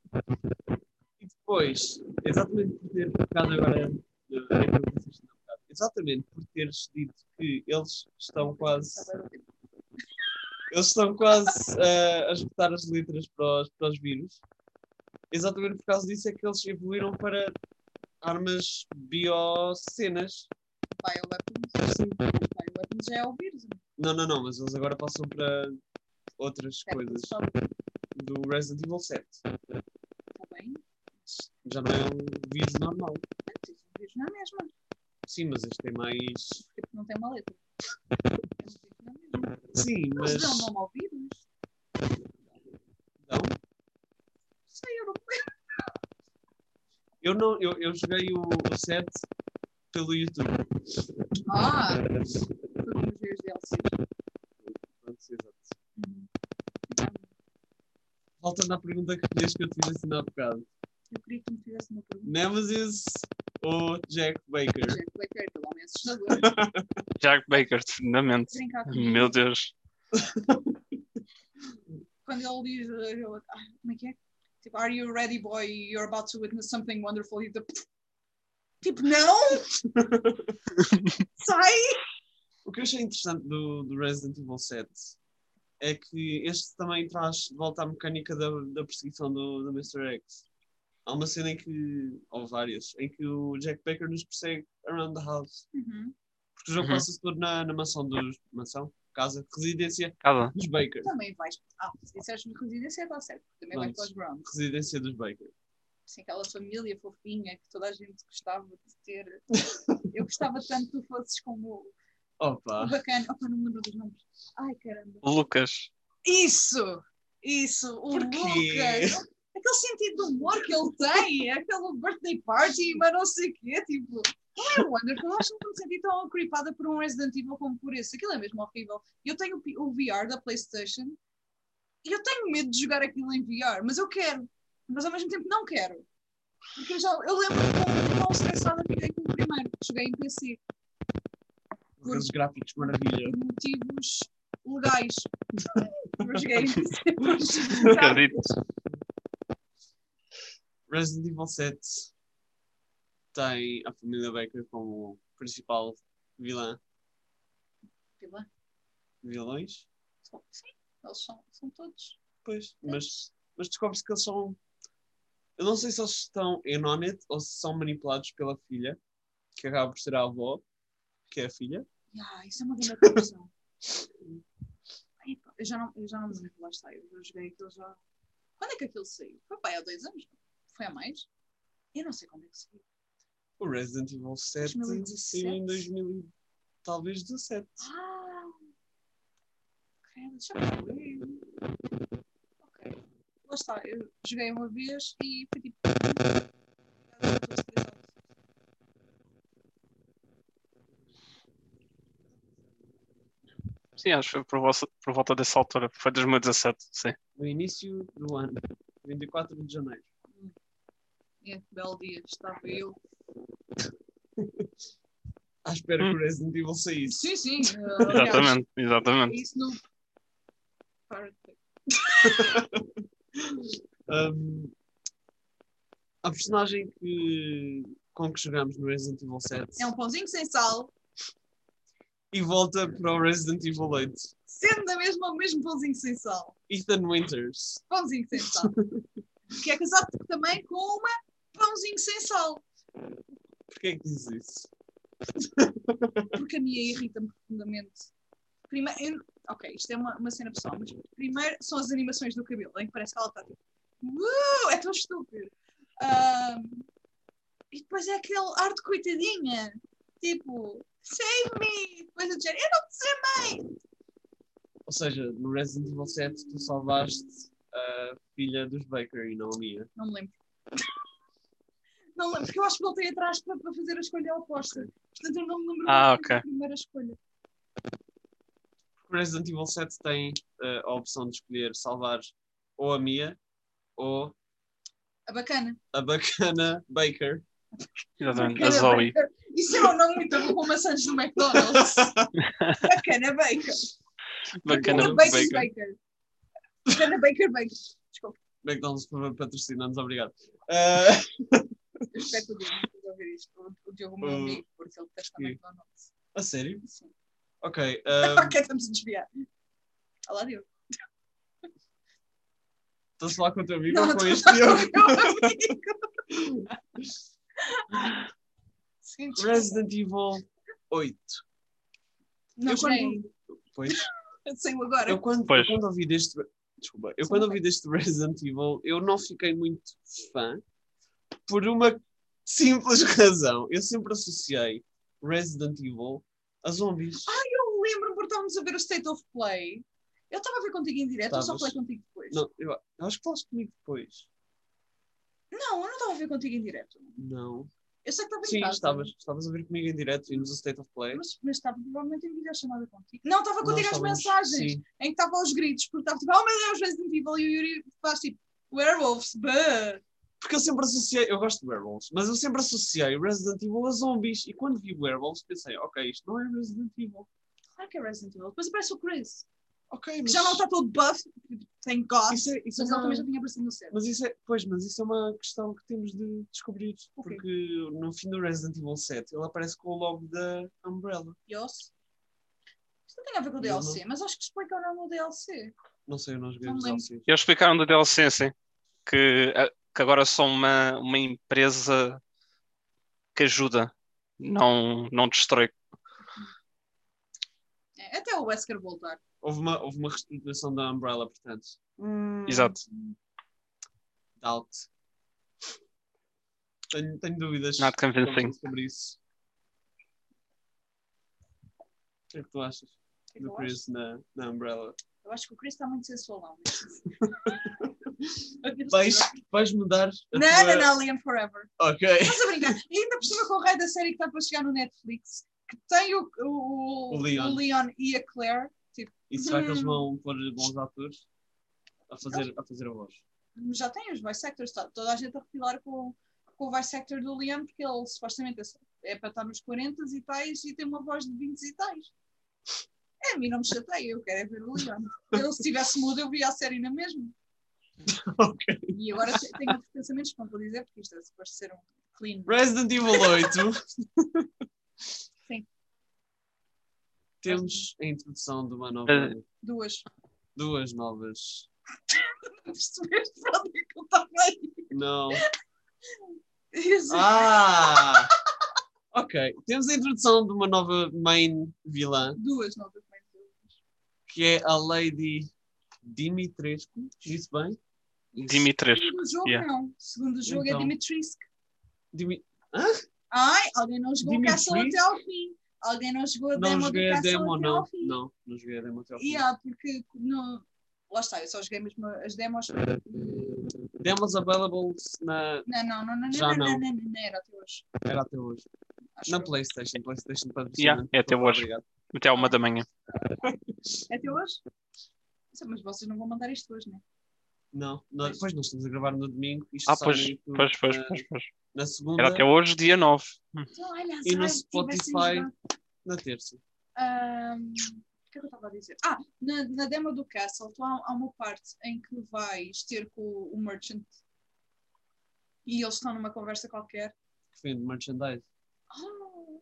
E depois, exatamente por ter tocado agora eh, exatamente por teres dito que eles estão quase eles estão quase eh, a esgotar as letras para os, para os vírus. Exatamente por causa disso é que eles evoluíram para armas biocenas. Bioweapons. Bioweapons já é o vírus. Não, não, não, mas eles agora passam para outras É, coisas Está do Resident Evil 7. bem. Já não é um vírus normal. Antes, o vírus não é mesmo. Sim, mas este é mais. Não tem uma letra. Sim, Mas mas. dão nome ao vírus? Não? Sei, eu não Eu, não, eu, eu joguei o, o 7 pelo YouTube. Ah! Como os meus DLCs. Exato. Voltando à pergunta que querias que eu te fizesse ainda há bocado. Eu queria que tu me fizesse uma pergunta. Nemesis ou Jack Baker? Jack Blaker, aquele homem assustador. (laughs) Jack Baker, definitivamente. Meu Deus. (laughs) Quando ele diz, ele, ah, como é que é? Tipo, are you ready, boy? You're about to witness something wonderful. E tipo, tipo, não! (laughs) Sai! O que eu achei interessante do, do Resident Evil 7 é que este também traz de volta à mecânica da, da perseguição do, do Mr. X. Há uma cena em que, ou várias, em que o Jack Baker nos persegue around the house. Uhum. Porque o jogo Uhum. passa-se todo na, na mansão dos. Mansão? Casa? Residência Cada. dos Baker. Também vais. Ah, se disseres residência, está certo. Também vais Pronto. para os grounds. Residência dos Baker. Assim, aquela família fofinha que toda a gente gostava de ter. Eu gostava tanto que tu fosses como Opa! o bacana. Opa, não me lembro dos nomes. Ai, caramba. Lucas. Isso! Isso! O Porquê? Lucas! Aquele sentido de humor que ele tem, aquele birthday party, mas não sei o quê, tipo. Não é Wonderful, eu acho que nunca me senti tão creepada por um Resident Evil como por esse. Aquilo é mesmo horrível. Eu tenho o VR da PlayStation e eu tenho medo de jogar aquilo em VR, mas eu quero. Mas ao mesmo tempo não quero. Porque eu, já, eu lembro-me como quão estressada fiquei com o primeiro, que joguei em PC, Com os gráficos maravilha. por motivos legais. (laughs) Eu joguei em PC. por Acredito. Resident Evil 7 tem a família Baker como principal vilã. Vilã. Vilões? Sim, eles são, são todos. Pois, mas, mas descobre-se que eles são. Eu não sei se eles estão in on it ou se são manipulados pela filha, que acaba por ser a avó, que é a filha. Yeah, isso é uma grande confusão. (laughs) Eu já não, eu já não me lembro, lá está. Eu já joguei aquilo já. Quando é que aquilo saiu? Foi pá, há dois anos? Foi há mais? Eu não sei quando é que saiu. O Resident Evil 7 2017? saiu em 2000, e talvez 17. Ah! Credo, deixa eu ver. Ok. Lá está, eu joguei uma vez e foi tipo. Sim, acho que foi por, volta, por volta dessa altura. Foi 2017, sim. No início do ano, 24 de janeiro. É, belo dia, estava eu. (laughs) À espera que o Resident Evil saísse. Sim, sim. uh, aliás, Exatamente, é exatamente. Isso no. (laughs) Um, a personagem que, com que jogamos no Resident Evil 7 É um pãozinho sem sal, e volta para o Resident Evil 8. sendo da mesma o mesmo pãozinho sem sal. Ethan Winters. Pãozinho sem sal. (laughs) que é casado também com uma pãozinho sem sal. Porquê é que diz isso? Porque a minha irrita-me profundamente. Primeiro, ok, isto é uma, uma cena pessoal, mas primeiro são as animações do cabelo, em que parece que ela está tipo. "Uh, é tão estúpido. Ahm, e depois é aquele ar de coitadinha. Tipo, save me! Depois eu dizer, eu não te chamei! Ou seja, no Resident Evil 7 tu salvaste a filha dos Baker e não a minha. Não me lembro. Não lembro, porque eu acho que voltei atrás para, para fazer a escolha oposta. Portanto, eu não me lembro Ah, da ok. primeira escolha. O Resident Evil 7 tem eh, a opção de escolher salvar ou a Mia ou A bacana. a bacana Baker. Exatamente. A Bacana Zoe. Baker. Isso é um nome muito bom como maçãs do McDonald's. (laughs) bacana Baker. Bacana Bacon Baker. Baker. Bacana Baker Baker. Desculpa, McDonald's, por favor, patrocina-nos, obrigado. Eh, (laughs) eu espero que (laughs) o Diogo esteja a ouvir isto. O, Diogo meu Uh, amigo, porque ele testa sim. McDonald's. a sério? Sim. Ok. eh, (laughs) Ok, estamos a desviar. Olá, Diogo. Estás a falar com o teu amigo Não, ou com este a Diogo? com. Sim. Resident Evil 8. Não Eu joguei. Pois. (laughs) Saiu agora. Eu quando, Pois. eu quando ouvi deste. Desculpa, eu Sim, quando ouvi deste Resident Evil, eu não fiquei muito fã por uma simples (laughs) razão. Eu sempre associei Resident Evil a zombies. Eu lembro porque estávamos a ver o State of Play. Eu estava a ver contigo em direto ou só falei contigo depois? Não, eu, eu acho que falaste comigo depois. Não, eu não estava a ver contigo em direto. Não. Eu sei que estava em Sim, casa. estavas, estavas a ver comigo em direto, vimos o State of Play. Mas, mas estava provavelmente em videochamada contigo. Não, estava contigo as estávamos- mensagens. Sim. Em que estava aos gritos, porque estava tipo, oh meu Deus, Resident Evil, e o Yuri faz tipo, werewolves, buh. Porque eu sempre associei, eu gosto de werewolves, mas eu sempre associei Resident Evil a zombies. E quando vi werewolves pensei, ok, isto não é Resident Evil. Claro que é Resident Evil. Depois aparece o Chris, Ok, que mas já não está todo buff, tem God, Isso é, isso é mas ele uma- também já tinha aparecido no céu. Mas isso é, pois, mas isso é uma questão que temos de descobrir. O quê? Porque no fim do Resident Evil 7 ele aparece com o logo da Umbrella. Yos. Isto não tem a ver com o DLC, mas acho que explica o do DLC. Não sei, eu não joguei Não os me lembro. DLCs. Eles explicaram da DLC, sim, que, a- que agora são uma, uma empresa que ajuda, não, não destrói. É, até o Wesker voltar. Houve uma, houve uma reestruturação da Umbrella, portanto. Hum, Exato. Doubt. Tenho, tenho dúvidas Not convincing. sobre isso. O que é que tu achas que é que do Chris na, na Umbrella? Eu acho que o Chris está muito sensualão. (laughs) Vais, vais mudar a Não, tua... não, não, Liam Forever. Ok. Estás a brincar? E ainda por cima com o raio da série que está para chegar no Netflix, que tem o, o, O Leon. Leon e a Claire, tipo, E será que eles Hum. vão pôr bons atores a fazer a, fazer a voz? já tem os voice actors, está toda a gente a refilar com, com o voice actor do Leon, porque ele supostamente é para estar nos 40 e tais e tem uma voz de 20 e tais. É, a mim não me chateia, eu quero é ver o Leon. Eu, se tivesse mudo, eu via a série na mesma. (laughs) ok. E agora te- tenho outros pensamentos que não vou dizer, porque isto é suposto ser um clean. Resident Evil 8. (laughs) Sim. Temos a introdução de uma nova, Eh. Duas. duas novas (laughs) Percebeste para onde é que eu estava aí? Não. Isso. Ah! ok. Temos a introdução de uma nova main vilã, Duas novas mães. que é a Lady Dimitrescu. Disse bem? Dimitrescu. Segundo jogo, Yeah. não. Segundo jogo Então. é Dimitrisк. Dimi- Ai, alguém não jogou? Castle até ao fim. Alguém não jogou a Não demo joguei do a Castle demo, até não. ao fim. Não, não joguei a demo até ao fim. Yeah, porque no... lá está, eu só joguei mesmo as demos. Demos available na... Não, não, não, não, Já não, não, não. não, não, não, era até hoje. Era até hoje. Acho Na eu. Playstation. Playstation para Yeah, é até hoje. Obrigado. Até uma da manhã. (laughs) É até hoje? Mas vocês não vão mandar isto hoje, não é? Não, não, Pois. depois nós estamos a gravar no domingo. Isto Ah, pois, YouTube pois, pois, na, pois, pois. na segunda Era até hoje, dia 9. Então, olha, e no Spotify na terça. Ahm, O que é que eu estava a dizer? Ah, na, na demo do Castle tu há, há uma parte em que vais ter com o, o Merchant e eles estão numa conversa qualquer. Que fim de merchandise. Oh.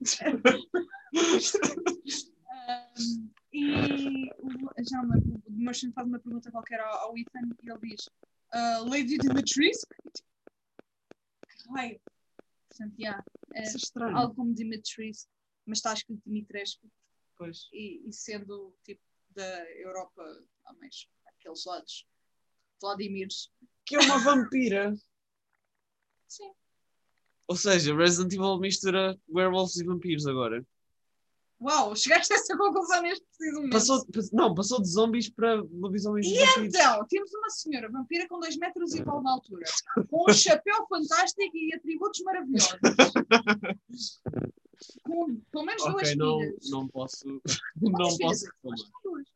(laughs) (laughs) E o- já lembro, o Merchant faz uma pergunta qualquer ao, ao Ethan e ele diz "Ah, Lady Dimitrescu? Raio? Portanto, yeah, é é estranho. algo como Dimitrescu, mas está escrito Dimitrescu Pois. e, e sendo tipo da Europa há mais aqueles lados Vladimirs. Que é uma vampira. Sim. Ou seja, Resident Evil mistura werewolves e vampiros agora. Uau, chegaste a essa conclusão neste preciso momento. Passou, pass- não, passou de zombies para lobisomens e E vampiros. então, temos uma senhora vampira com 2 metros e pau de altura, com um chapéu fantástico e atributos maravilhosos. (laughs) Com pelo menos duas Ok, não, filhas. não posso. (laughs) Não filhas? posso reclamar. duas.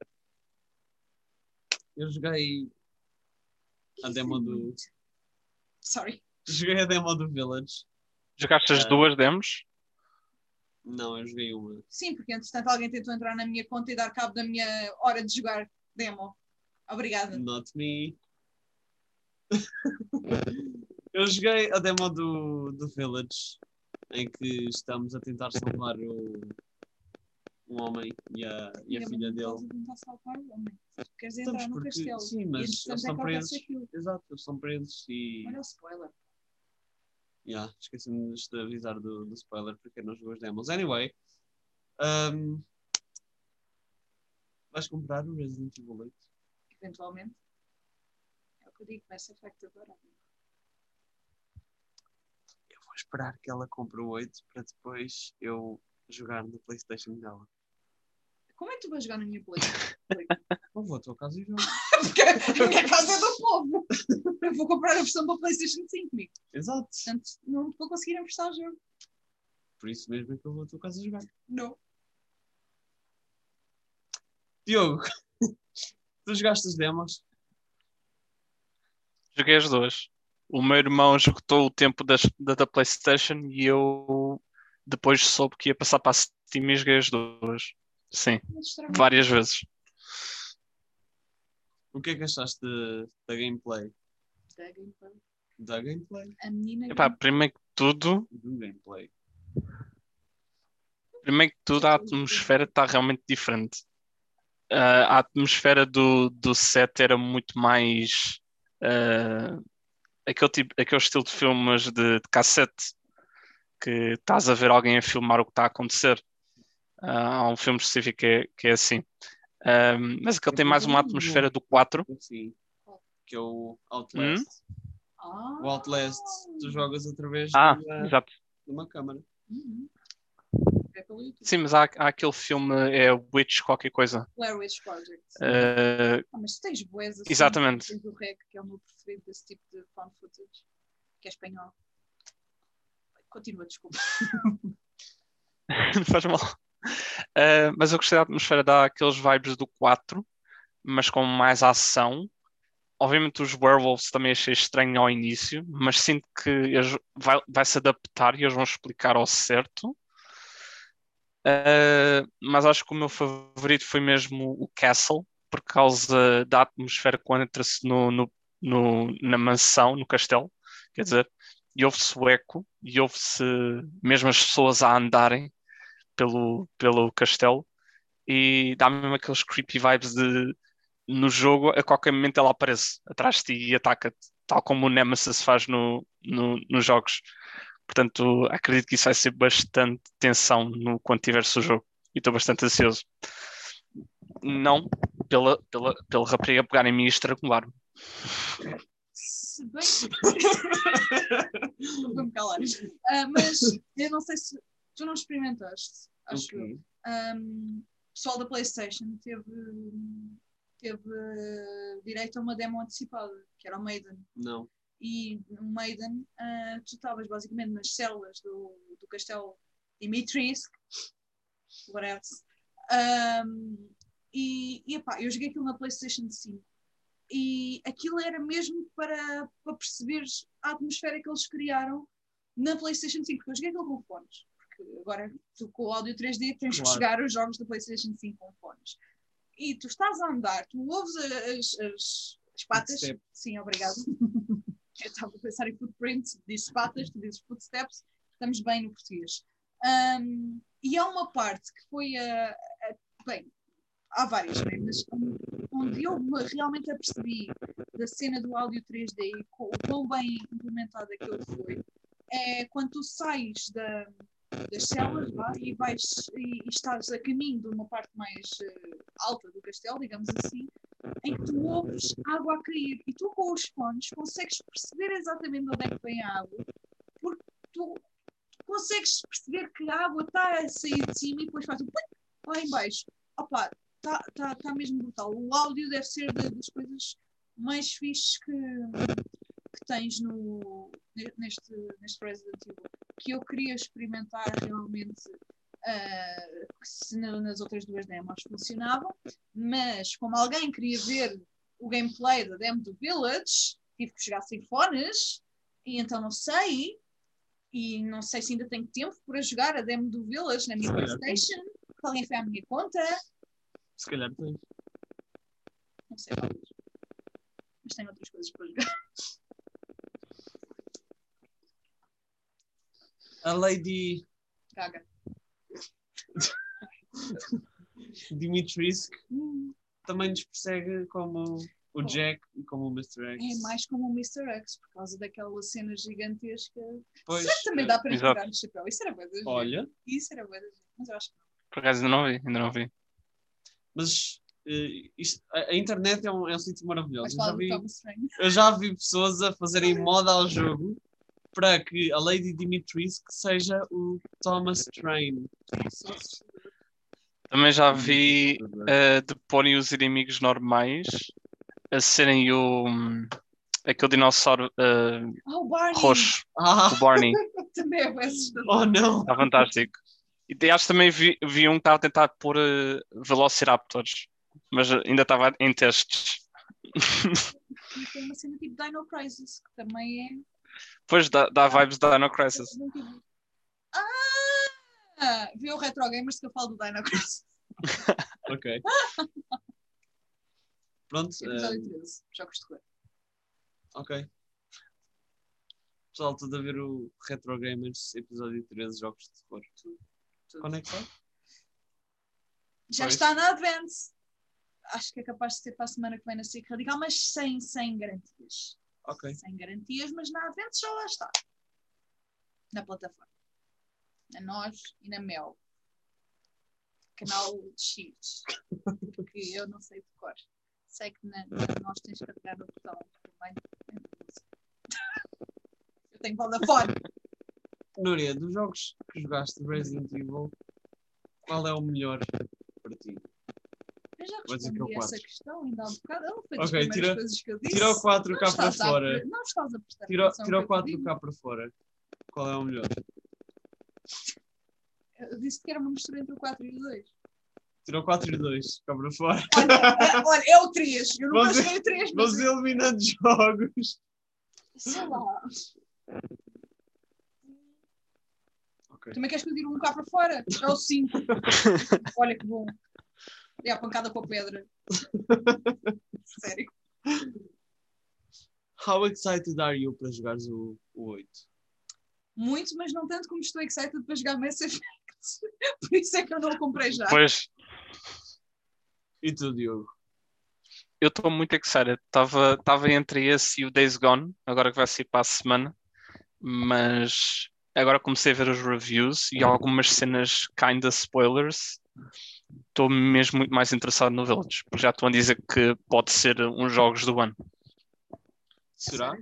Eu joguei a demo do. Sorry. Joguei a demo do Village. Jogaste as Ah. duas demos? Não, eu joguei uma. Sim, porque entretanto alguém tentou entrar na minha conta e dar cabo da minha hora de jogar demo. Obrigada. Not me. (laughs) eu joguei a demo do, do Village em que estamos a tentar salvar o, um homem e a, e a filha dele. estás a tentar salvar o homem. Queres Estamos entrar no porque- castelo. sim, mas eles estão acontece presos. Exato, eles estão presos e. Olha o spoiler. Yeah, esqueci-me de avisar do, do spoiler porque não jogou as demos. Anyway, um, vais comprar o Resident Evil 8? Eventualmente. É o que eu digo, Mass Effect agora. Eu vou esperar que ela compre o 8 para depois eu jogar no PlayStation dela. Como é que tu vais jogar na minha Play? Ou vou à tua casa e jogo. (laughs) Porque a minha casa é do povo. Eu vou comprar a versão para o PlayStation 5 comigo. Exato. Portanto, não vou conseguir emprestar o jogo. Por isso mesmo é que eu vou à tua casa jogar. Não. Diogo, (laughs) tu jogaste as demos? Joguei as duas. O meu irmão esgotou o tempo das, da, da PlayStation e eu depois soube que ia passar para a Steam e joguei as duas. Sim, estranho. várias vezes. O que é que achaste da gameplay? Da gameplay. Da gameplay? A menina. Epá, primeiro que tudo, Do gameplay. primeiro que tudo, a atmosfera está realmente diferente. Ah, a atmosfera do, do set era muito mais ah, aquele, tipo, aquele estilo de filmes de, de cassete que estás a ver alguém a filmar o que está a acontecer. Ah, há um filme específico que é, que é assim. Ah, mas aquele tem mais uma atmosfera do 4. Sim. Que é o Outlast. Ah. O Outlast, tu jogas através Ah, de, uma, exato. de uma câmara. Uhum. É. Sim, mas há, há aquele filme, é Witch qualquer coisa. Blair Witch Project. Ah, Ah, mas tu tens boas assim. Exatamente. Tens o REC, que é o meu preferido desse tipo de found footage, que é espanhol. Continua, desculpa. (laughs) não faz mal. Uh, mas eu gostei da atmosfera, dá aqueles vibes do 4, mas com mais ação. Obviamente os werewolves também achei estranho ao início, mas sinto que eles vai, vai se adaptar e eles vão explicar ao certo. Uh, mas acho que o meu favorito foi mesmo o Castle, por causa da atmosfera quando entra-se no, no, no- na mansão, no castelo, quer dizer, e ouve-se o eco, e ouve-se mesmo as pessoas a andarem pelo, pelo castelo e dá mesmo aqueles creepy vibes de no jogo, a qualquer momento ela aparece atrás de ti e ataca-te, tal como o Nemesis faz no, no, nos jogos. Portanto, acredito que isso vai ser bastante tensão no, quando tiver-se o jogo. E estou bastante ansioso. Não pela, pela, pela rapariga pegar em mim e estrangular-me. Vou-me (laughs) calar. Ah, mas eu não sei se tu não experimentaste, acho Ok. eu. Um, o pessoal da PlayStation teve, teve uh, direito a uma demo antecipada, que era o Maiden. Não. E no Maiden, ah, tu estavas basicamente nas células do, do castelo Dimitrisк, whatever. Um, e, e epá, eu joguei aquilo na PlayStation 5 e aquilo era mesmo para, para perceberes a atmosfera que eles criaram na PlayStation 5, porque eu joguei aquilo com fones. Porque agora tu com o áudio 3D tens que Claro. jogar os jogos da PlayStation 5 com fones. E tu estás a andar, tu ouves as, as, as patas. Footstep. Sim, obrigado. (laughs) eu estava a pensar em footprints, dizes patas, tu dizes footsteps, estamos bem no português. Um, e há uma parte que foi a. a- bem, há várias, né? mas onde eu me realmente apercebi da cena do áudio 3D e o quão bem implementada aquilo foi, é quando tu sais da, das celas vá, e, vais, e, e estás a caminho de uma parte mais eh, alta do castelo, digamos assim, em que tu ouves água a cair e tu com os fones consegues perceber exatamente de onde é que vem a água, porque tu consegues perceber que a água está a sair de cima e depois faz um plic lá em baixo. Opa, está tá, tá mesmo brutal. O áudio deve ser da- das coisas mais fixes que, que tens no, ne- neste, neste Resident Evil. Que eu queria experimentar realmente ah, se na- nas outras duas demos funcionavam, mas como alguém queria ver o gameplay da demo do Village, tive que jogar sem fones, e então não sei, e não sei se ainda tenho tempo para jogar a demo do Village na minha Se Playstation, que alguém foi à minha conta, Se calhar tens. não sei quais. Mas tenho outras coisas para jogar. A Lady Caga. (laughs) Dimitrisк Hum, também nos persegue como o. Jack e como o Mr. X. é mais como o Mr. X, por causa daquela cena gigantesca. Pois, Será que também dá para Exato. tirar o chapéu? Isso era giro. Olha, Isso era giro. Mas eu acho que não. Por acaso ainda não vi, ainda não vi. mas eh, isto- a, a internet é um, é um sítio maravilhoso. Mas Eu já, vi, eu já vi pessoas a fazerem moda ao jogo para que a Lady Dimitrisk seja o Thomas Train. Também já vi eh, de porem os inimigos normais a serem o aquele dinossauro eh, Ah, o Barney! roxo, Ah, o Barney. (laughs) Também é oh não! Está fantástico. E acho que também vi, vi um que estava a tentar pôr eh, Velociraptors, mas ainda estava em testes. E tem uma cena tipo Dino Crisis, que também é. Pois dá, dá vibes da Dino Crisis. Ah! Viu o Retro Gamers que eu falo do Dino Crisis. (laughs) Ok. Pronto, (laughs) eh, Episódio 13. Jogos de cor. ok. Pessoal, tudo a ver o Retro Gamers episódio 13, Jogos de Terror. Tudo. Quando é que sai? Já Pois. está na Advance. Acho que é capaz de ser para a semana que vem na SIC Radical, mas sem, sem garantias. Ok. Sem garantias, mas na Advance já lá está. Na plataforma. Na nós e na Mel. Canal de X. Porque eu não sei de cor. Sei que na, nós tens que carregar no botão vermelho. Eu tenho Vodafone. Núria, dos jogos que jogaste de Resident Evil, qual é o melhor para ti? Eu já é respondi essa quatro. questão ainda há um bocado. Ela foi das Ok, primeiras tira- coisas que eu disse. Tira o 4 Não cá para fora. Não estás a prestar Tira, atenção tira o que eu 4 digo. cá para fora. Qual é o melhor? Eu disse que era uma mistura entre o 4 e o 2. Tira o 4 e o 2 cá para fora. Olha, é- olha, é o 3. Eu nunca joguei o 3, mas Vamos eliminando jogos. sei lá. Ok. Também queres que eu tire um cá para fora? É o 5. (laughs) olha que bom. É a pancada com a pedra. (laughs) Sério. How excited are you para jogares o, o 8? Muito, mas não tanto como estou excited para jogar Mass Effect. (laughs) Por isso é que eu não o comprei já. Pois, E tu, Diogo? Eu estou muito excited. Estava tava entre esse e o Days Gone, agora que vai sair para a semana. Mas agora comecei a ver os reviews e algumas cenas kinda spoilers. Estou mesmo muito mais interessado no Village, porque já estão a dizer que pode ser uns jogos do ano. Será?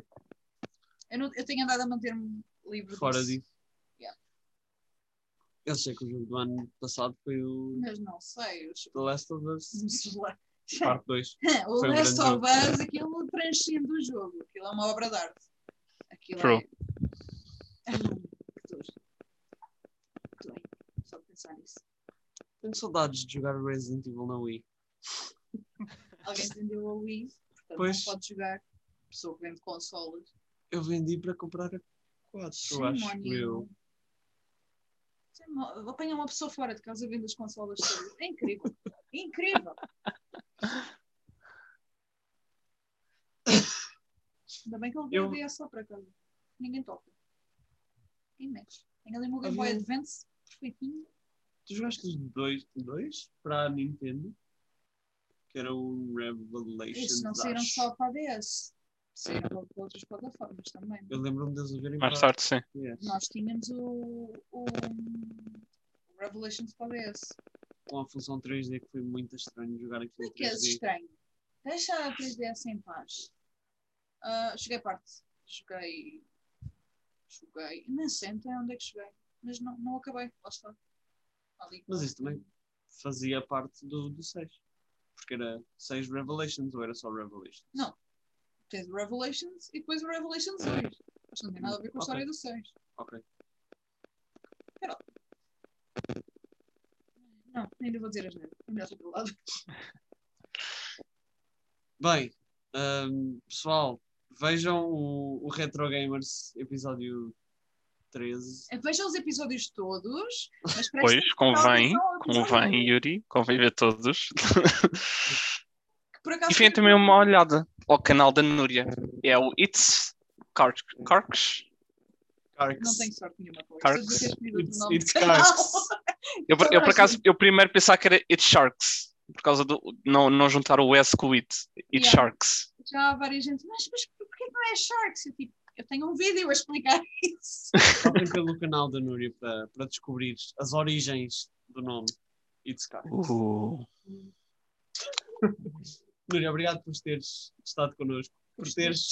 Eu, não- eu tenho andado a manter-me livre Fora disso. disso. Yeah. Eu sei que o jogo do ano passado foi o Mas não sei. Os... The Last of Us (laughs) (laughs) o Parte 2. Foi um Last grande of Us, aquilo transcende o jogo. Aquilo é uma obra de arte. Aquilo True. é. (laughs) Que dor. Só pensar nisso. Tenho saudades de jogar Resident Evil na Wii. (laughs) Alguém vendeu a Wii, portanto Pois. não pode jogar. Pessoa que vende consolas. Eu vendi para comprar a 4, eu Shame acho. Eu. Apanha uma pessoa fora de casa vende as consolas todas. É incrível. É incrível. Ainda bem que ele Eu- veio só para casa. Ninguém toca. Ninguém mexe. Tem ali o meu Game Boy Advance perfeitinho. Tu jogaste os dois, dois para a Nintendo? Que era o Revelations. Esses não saíram acho. só para a DS. Saíram para outras plataformas também. Eu lembro-me deles a verem Mais para tarde, sim. Yeah. Nós tínhamos o, o, Revelations para a DS. Com a função 3D que foi muito estranho jogar aquilo é que é 3D. estranho. Deixa a 3DS em paz. Ah, cheguei a parte. Joguei. Joguei. Nem sei até onde é que cheguei. Mas não, não acabei. Lá está. Mas isso também fazia parte do, do 6. Porque era 6 Revelations ou era só Revelations? Não. Tens o Revelations e depois o Revelations 2. Mas não tem nada a ver com a história do 6. Ok. Não, ainda vou dizer as neiras. É melhor do lado. Bem, hum, pessoal, vejam o, o Retro Gamers episódio 13. Vejam os episódios todos. Pois, convém, convém, Yuri, convém ver todos. que por acaso E vem também uma olhada ao canal da Núria. É o It's Carks. Carks? Não tenho sorte nenhuma com. Carks. It's. Carks. (laughs) Eu, por- eu, por acaso, eu primeiro pensava que era It's Sharks. Por causa do. Não, não juntar o S com o It. It's Yeah. Sharks. Já há várias gente, mas, mas porquê que não é Sharks? Eu, tipo, eu tenho um vídeo a explicar (laughs) isso. Passem pelo canal da Núria para, para descobrir as origens do nome It's Carks. Uh. Núria, obrigado por teres estado connosco. Por teres,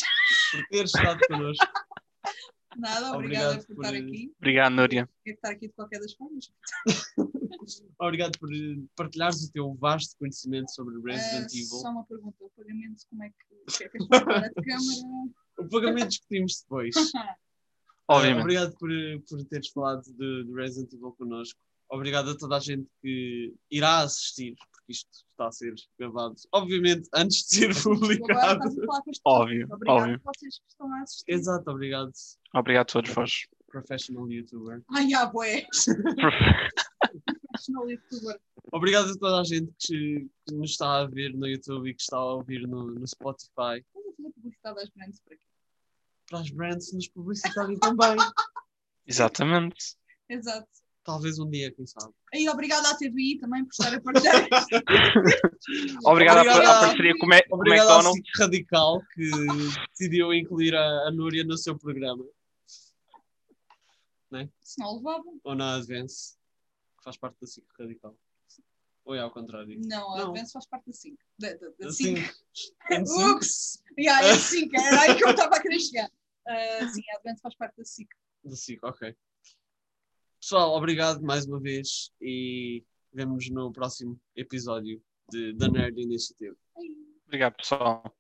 por teres estado connosco. Nada, obrigada Obrigado por por- estar aqui. Obrigado, Núria. Quero estar aqui de qualquer das formas. (laughs) (laughs) Obrigado por eh, partilhares o teu vasto conhecimento sobre Resident Ah, Evil. Só uma pergunta: o pagamento, como é que. Que é que agora de câmara? O pagamento discutimos depois. (laughs) Obviamente. Uh, obrigado por, por teres falado de, de Resident Evil connosco. Obrigado a toda a gente que irá assistir, porque isto está a ser gravado, obviamente, antes de ser Agora publicado. estás a falar com as pessoas. Óbvio, Obrigado óbvio. a vocês que estão a assistir. Exato, obrigado, Obrigado a todos vós. professional YouTuber. Ai, ah, bué. (laughs) Professional youtuber. Obrigado a toda a gente que, que nos está a ver no YouTube e que está a ouvir no, no Spotify. Estás a fazer publicidade às brands por aqui. Para as brands nos publicitarem também. (laughs) Exatamente. Exato. Talvez um dia, quem sabe. E obrigada à TVI também por estar a partilhar. (laughs) Obrigado, à- Obrigado. à parceria com o Obrigado McDonald's. Radical que decidiu incluir a, a Núria no seu programa. Se não levavam. Ou na Advance, que faz parte da SIC Radical. Ou é ao contrário? Não, a. Advance faz parte da 5. Da, da, da 5. (laughs) em cinco? Ups! Yeah, é 5, (laughs) era aí que eu estava a querer chegar. Ah, sim, a Advance faz parte da SIC. Da SIC, ok. Pessoal, obrigado mais uma vez e vemos no próximo episódio de, da Nerd Initiative. Obrigado, pessoal.